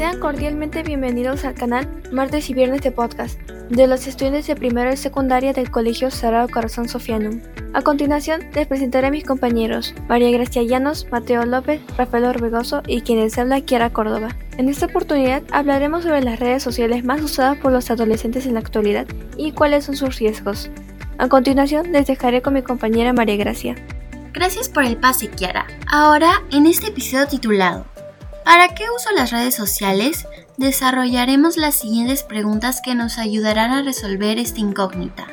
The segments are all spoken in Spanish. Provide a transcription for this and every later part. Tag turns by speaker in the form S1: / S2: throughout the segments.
S1: Sean cordialmente bienvenidos al canal Martes y Viernes de Podcast de los estudiantes de primero y secundaria del Colegio Sagrado Corazón Sofianum. A continuación les presentaré a mis compañeros María Gracia Llanos, Mateo López, Rafael Orbegoso y quienes habla Kiara Córdoba. En esta oportunidad hablaremos sobre las redes sociales más usadas por los adolescentes en la actualidad y cuáles son sus riesgos. A continuación les dejaré con mi compañera María Gracia.
S2: Gracias por el pase, Kiara. Ahora, en este episodio titulado ¿Para qué uso las redes sociales? Desarrollaremos las siguientes preguntas que nos ayudarán a resolver esta incógnita.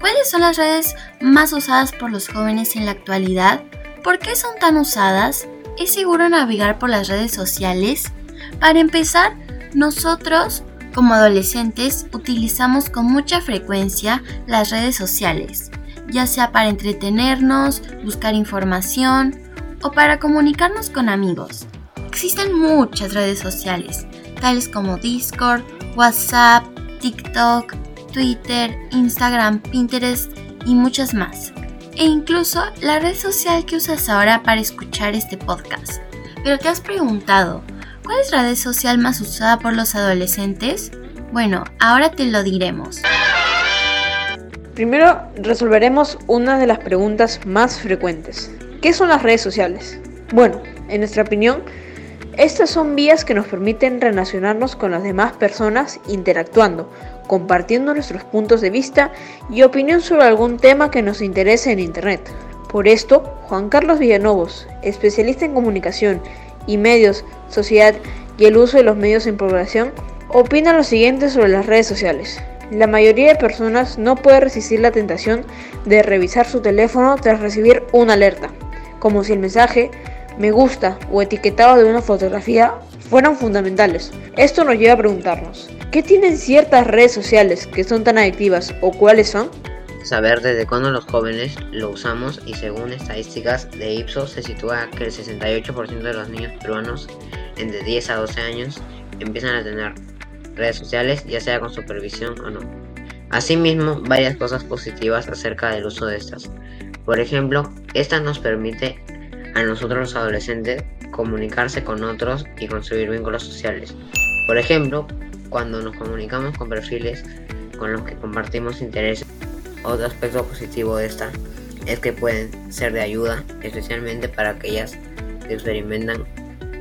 S2: ¿Cuáles son las redes más usadas por los jóvenes en la actualidad? ¿Por qué son tan usadas? ¿Es seguro navegar por las redes sociales? Para empezar, nosotros, como adolescentes, utilizamos con mucha frecuencia las redes sociales, ya sea para entretenernos, buscar información o para comunicarnos con amigos. Existen muchas redes sociales, tales como Discord, WhatsApp, TikTok, Twitter, Instagram, Pinterest y muchas más. E incluso la red social que usas ahora para escuchar este podcast. Pero te has preguntado, ¿cuál es la red social más usada por los adolescentes? Bueno, ahora te lo diremos.
S3: Primero resolveremos una de las preguntas más frecuentes. ¿Qué son las redes sociales? Bueno, en nuestra opinión, estas son vías que nos permiten relacionarnos con las demás personas interactuando, compartiendo nuestros puntos de vista y opinión sobre algún tema que nos interese en Internet. Por esto, Juan Carlos Villalobos, especialista en comunicación y medios, sociedad y el uso de los medios en población, opina lo siguiente sobre las redes sociales. La mayoría de personas no puede resistir la tentación de revisar su teléfono tras recibir una alerta, como si el mensaje me gusta o etiquetado de una fotografía fueran fundamentales. Esto nos lleva a preguntarnos, ¿qué tienen ciertas redes sociales que son tan adictivas o cuáles son?
S4: Saber desde cuándo los jóvenes lo usamos y según estadísticas de Ipsos se sitúa que el 68% de los niños peruanos entre 10 a 12 años empiezan a tener redes sociales ya sea con supervisión o no. Asimismo, varias cosas positivas acerca del uso de estas. Por ejemplo, esta nos permite a nosotros los adolescentes comunicarse con otros y construir vínculos sociales. Por ejemplo, cuando nos comunicamos con perfiles con los que compartimos intereses. Otro aspecto positivo de esta es que pueden ser de ayuda, especialmente para aquellas que experimentan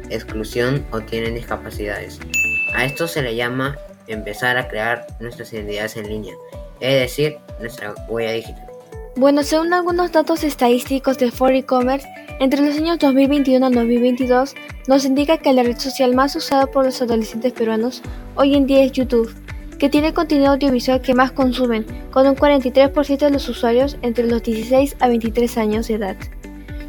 S4: exclusión o tienen discapacidades. A esto se le llama empezar a crear nuestras identidades en línea, es decir, nuestra huella digital.
S1: Bueno, según algunos datos estadísticos de For E-Commerce, entre los años 2021 al 2022 nos indica que la red social más usada por los adolescentes peruanos hoy en día es YouTube, que tiene el contenido audiovisual que más consumen, con un 43% de los usuarios entre los 16 a 23 años de edad.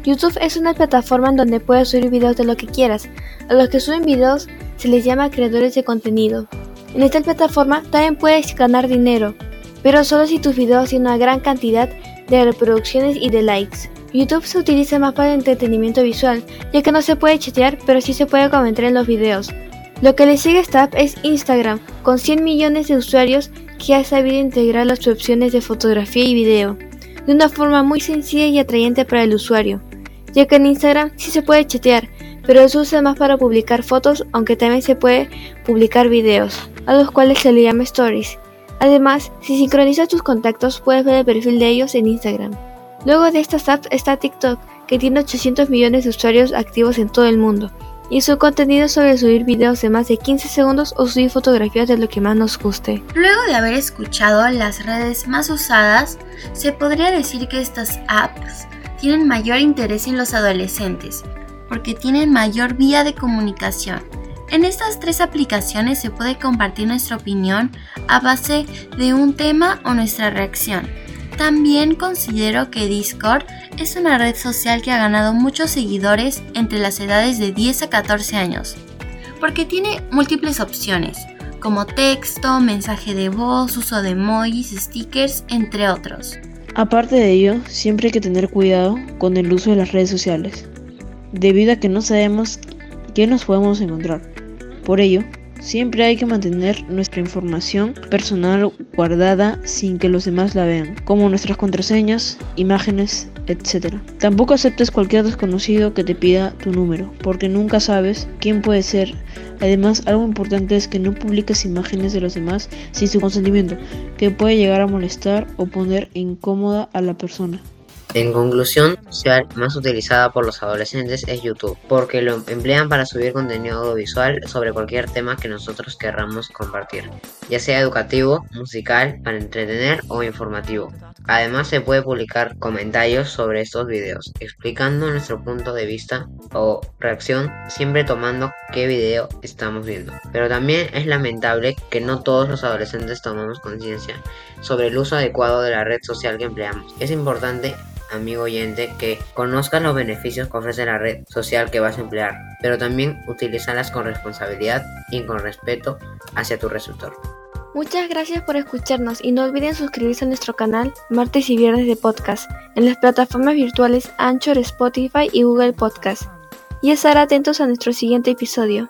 S1: YouTube es una plataforma en donde puedes subir videos de lo que quieras. A los que suben videos se les llama creadores de contenido. En esta plataforma también puedes ganar dinero, pero solo si tus videos tienen una gran cantidad de reproducciones y de likes. YouTube se utiliza más para el entretenimiento visual, ya que no se puede chatear, pero sí se puede comentar en los videos. Lo que le sigue a esta app es Instagram, con 100 millones de usuarios que ha sabido integrar las opciones de fotografía y video, de una forma muy sencilla y atrayente para el usuario, ya que en Instagram sí se puede chatear, pero se usa más para publicar fotos, aunque también se puede publicar videos, a los cuales se le llama stories. Además, si sincronizas tus contactos puedes ver el perfil de ellos en Instagram. Luego de estas apps está TikTok, que tiene 800 millones de usuarios activos en todo el mundo, y su contenido es sobre subir videos de más de 15 segundos o subir fotografías de lo que más nos guste.
S2: Luego de haber escuchado las redes más usadas, se podría decir que estas apps tienen mayor interés en los adolescentes, porque tienen mayor vía de comunicación. En estas tres aplicaciones se puede compartir nuestra opinión a base de un tema o nuestra reacción. También considero que Discord es una red social que ha ganado muchos seguidores entre las edades de 10 a 14 años, porque tiene múltiples opciones, como texto, mensaje de voz, uso de emojis, stickers, entre otros.
S3: Aparte de ello, siempre hay que tener cuidado con el uso de las redes sociales, debido a que no sabemos qué nos podemos encontrar. Por ello, Siempre hay que mantener nuestra información personal guardada sin que los demás la vean, como nuestras contraseñas, imágenes, etc. Tampoco aceptes cualquier desconocido que te pida tu número, porque nunca sabes quién puede ser. Además, algo importante es que no publiques imágenes de los demás sin su consentimiento, que puede llegar a molestar o poner incómoda a la persona.
S4: En conclusión, la más utilizada por los adolescentes es YouTube, porque lo emplean para subir contenido audiovisual sobre cualquier tema que nosotros querramos compartir, ya sea educativo, musical, para entretener o informativo. Además se puede publicar comentarios sobre estos videos, explicando nuestro punto de vista o reacción, siempre tomando qué video estamos viendo. Pero también es lamentable que no todos los adolescentes tomamos conciencia sobre el uso adecuado de la red social que empleamos. Es importante amigo oyente, que conozcas los beneficios que ofrece la red social que vas a emplear, pero también utilízalas con responsabilidad y con respeto hacia tu receptor.
S1: Muchas gracias por escucharnos y no olviden suscribirse a nuestro canal martes y viernes de podcast en las plataformas virtuales Anchor, Spotify y Google Podcast. Y estar atentos a nuestro siguiente episodio.